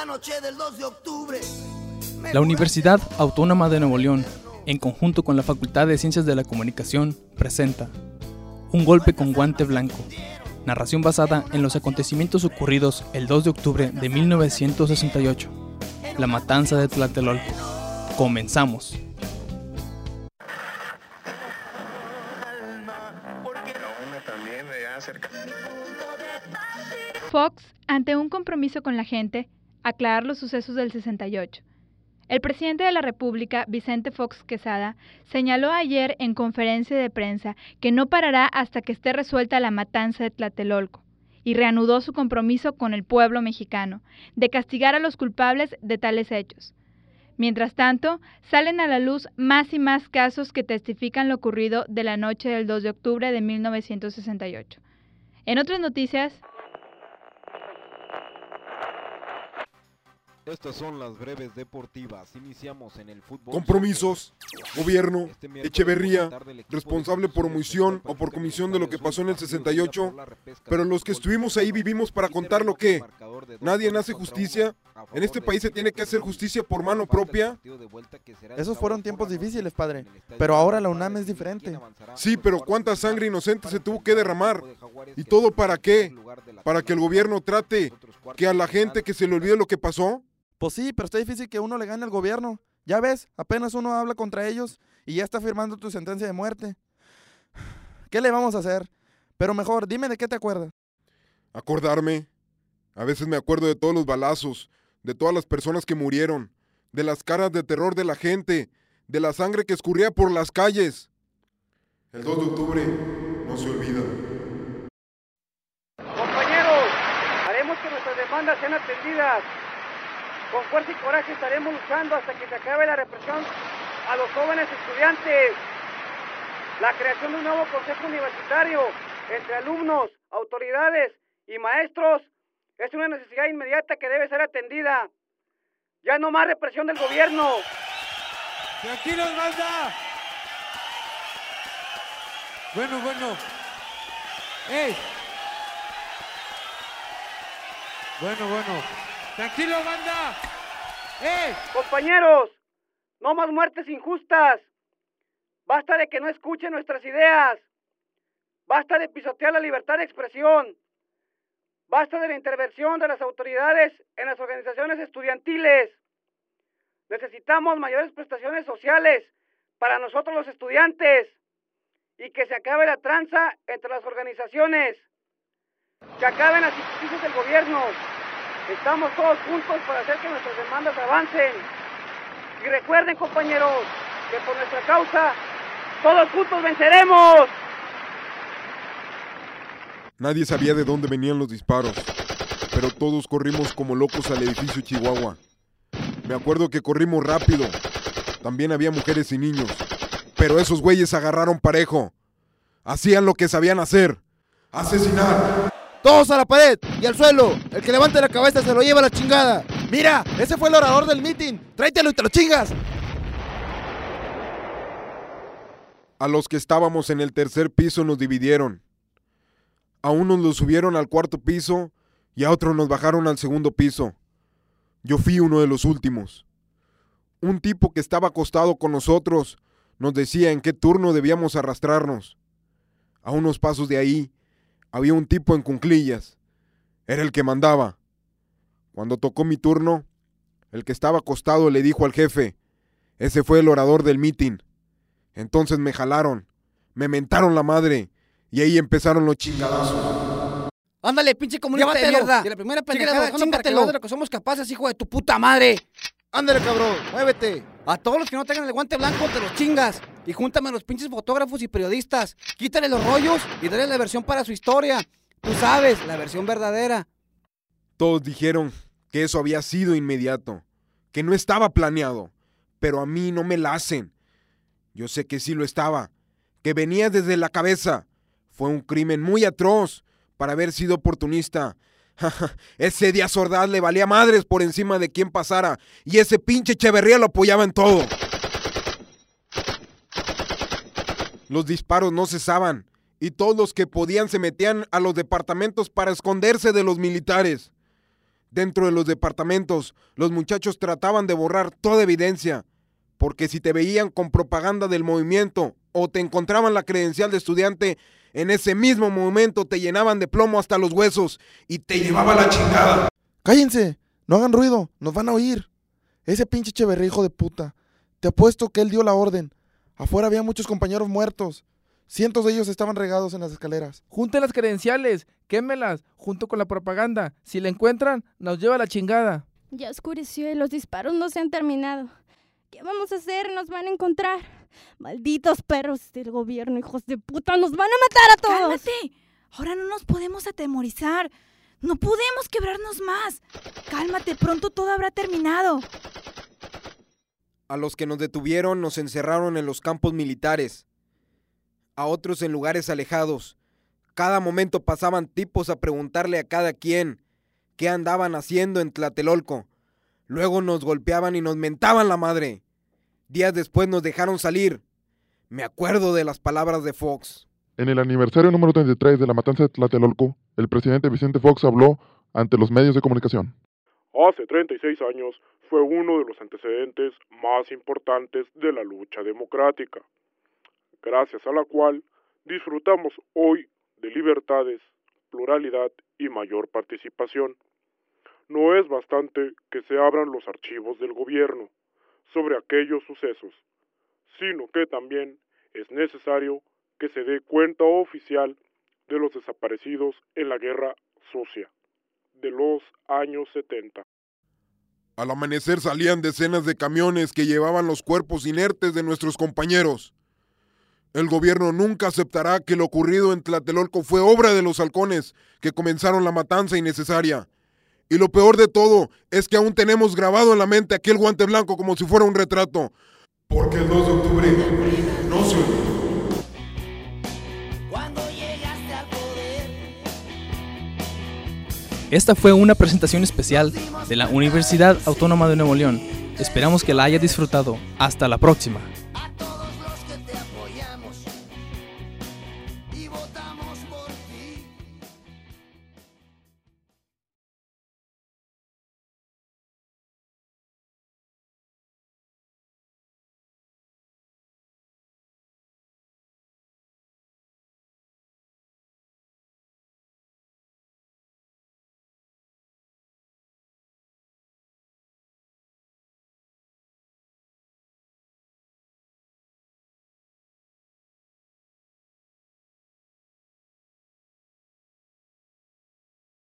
la noche del 2 de octubre. La Universidad Autónoma de Nuevo León, en conjunto con la Facultad de Ciencias de la Comunicación, presenta Un golpe con guante blanco, narración basada en los acontecimientos ocurridos el 2 de octubre de 1968, la matanza de Tlatelolco. Comenzamos. Fox, ante un compromiso con la gente, aclarar los sucesos del 68. El presidente de la República, Vicente Fox Quesada, señaló ayer en conferencia de prensa que no parará hasta que esté resuelta la matanza de Tlatelolco y reanudó su compromiso con el pueblo mexicano de castigar a los culpables de tales hechos. Mientras tanto, salen a la luz más y más casos que testifican lo ocurrido de la noche del 2 de octubre de 1968. En otras noticias, Estas son las breves deportivas. Iniciamos en el fútbol. Compromisos, gobierno, Este Echeverría, responsable por omisión o por comisión de lo que pasó en el Sur, 68, partido por la repesca pero los que estuvimos ahí sub-17. vivimos para contar lo que nadie contra justicia. En este país se tiene que hacer justicia por mano propia. Esos fueron tiempos difíciles, padre. Pero ahora la UNAM es diferente. Sí, pero cuánta sangre inocente se tuvo que derramar. ¿Y todo para qué? Para que el gobierno trate que a la gente que se le olvide lo que pasó. Pues sí, pero está difícil que uno le gane al gobierno. Ya ves, apenas uno habla contra ellos y ya está firmando tu sentencia de muerte. ¿Qué le vamos a hacer? Pero mejor, dime de qué te acuerdas. Acordarme. A veces me acuerdo de todos los balazos, de todas las personas que murieron, de las caras de terror de la gente, de la sangre que escurría por las calles. El 2 de octubre no se olvida. Compañeros, haremos que nuestras demandas sean atendidas. Con fuerza y coraje estaremos luchando hasta que se acabe la represión a los jóvenes estudiantes. La creación de un nuevo consejo universitario entre alumnos, autoridades y maestros es una necesidad inmediata que debe ser atendida. Ya no más represión del gobierno. Tranquilos, banda. Bueno, bueno. ¡Ey! Bueno, bueno. Tranquilo, banda. ¡Ey! Compañeros, no más muertes injustas. Basta de que no escuchen nuestras ideas. Basta de pisotear la libertad de expresión. Basta de la intervención de las autoridades en las organizaciones estudiantiles. Necesitamos mayores prestaciones sociales para nosotros los estudiantes y que se acabe la tranza entre las organizaciones. Que acaben las injusticias del gobierno. Estamos todos juntos para hacer que nuestras demandas avancen. Y recuerden, compañeros, que por nuestra causa, todos juntos venceremos. Nadie sabía de dónde venían los disparos, pero todos corrimos como locos al edificio Chihuahua. Me acuerdo que corrimos rápido. También había mujeres y niños. Pero esos güeyes agarraron parejo. Hacían lo que sabían hacer. Asesinar. ¡Todos a la pared y al suelo! El que levante la cabeza se lo lleva a la chingada. ¡Mira! Ese fue el orador del meeting. ¡Tráetelo y te lo chingas! A los que estábamos en el tercer piso nos dividieron. A unos los subieron al cuarto piso y a otros nos bajaron al segundo piso. Yo fui uno de los últimos. Un tipo que estaba acostado con nosotros nos decía en qué turno debíamos arrastrarnos. A unos pasos de ahí había un tipo en cunclillas. Era el que mandaba. Cuando tocó mi turno, el que estaba acostado le dijo al jefe, ese fue el orador del mitin. Entonces me jalaron, me mentaron la madre y ahí empezaron los chingadazos. Ándale, pinche comunista de mierda. De la primera pendejada, chingatelo lo- de lo que somos capaces, hijo de tu puta madre. ¡Ándale, cabrón! ¡Muévete! A todos los que no tengan el guante blanco, te los chingas. Y júntame a los pinches fotógrafos y periodistas. Quítale los rollos y dale la versión para su historia. Tú sabes, la versión verdadera. Todos dijeron que eso había sido inmediato, que no estaba planeado, pero a mí no me la hacen. Yo sé que sí lo estaba, que venía desde la cabeza. Fue un crimen muy atroz para haber sido oportunista. ese día Sordaz le valía madres por encima de quien pasara y ese pinche Echeverría lo apoyaba en todo. Los disparos no cesaban y todos los que podían se metían a los departamentos para esconderse de los militares. Dentro de los departamentos, los muchachos trataban de borrar toda evidencia, porque si te veían con propaganda del movimiento o te encontraban la credencial de estudiante, en ese mismo momento te llenaban de plomo hasta los huesos y te llevaba la chingada. ¡Cállense! No hagan ruido, nos van a oír. Ese pinche Echeverría, hijo de puta. Te apuesto que él dio la orden. Afuera había muchos compañeros muertos. Cientos de ellos estaban regados en las escaleras. Junten las credenciales, quémelas, junto con la propaganda. Si la encuentran, nos lleva a la chingada. Ya oscureció y los disparos no se han terminado. ¿Qué vamos a hacer? Nos van a encontrar. Malditos perros del gobierno, hijos de puta, nos van a matar a todos. ¡Cálmate! Ahora no nos podemos atemorizar. No podemos quebrarnos más. Cálmate, pronto todo habrá terminado. A los que nos detuvieron nos encerraron en los campos militares, a otros en lugares alejados. Cada momento pasaban tipos a preguntarle a cada quien qué andaban haciendo en Tlatelolco. Luego nos golpeaban y nos mentaban la madre. Días después nos dejaron salir. Me acuerdo de las palabras de Fox. En el aniversario número 33 de la matanza de Tlatelolco, el presidente Vicente Fox habló ante los medios de comunicación. Hace 36 años fue uno de los antecedentes más importantes de la lucha democrática, gracias a la cual disfrutamos hoy de libertades, pluralidad y mayor participación. No es bastante que se abran los archivos del gobierno sobre aquellos sucesos, sino que también es necesario que se dé cuenta oficial de los desaparecidos en la guerra sucia de los años 70. Al amanecer salían decenas de camiones que llevaban los cuerpos inertes de nuestros compañeros. El gobierno nunca aceptará que lo ocurrido en Tlatelolco fue obra de los halcones que comenzaron la matanza innecesaria. Y lo peor de todo es que aún tenemos grabado en la mente aquel guante blanco como si fuera un retrato. Porque el 2 de octubre no se olvidó. Esta fue una presentación especial de la Universidad Autónoma de Nuevo León. Esperamos que la haya disfrutado. Hasta la próxima.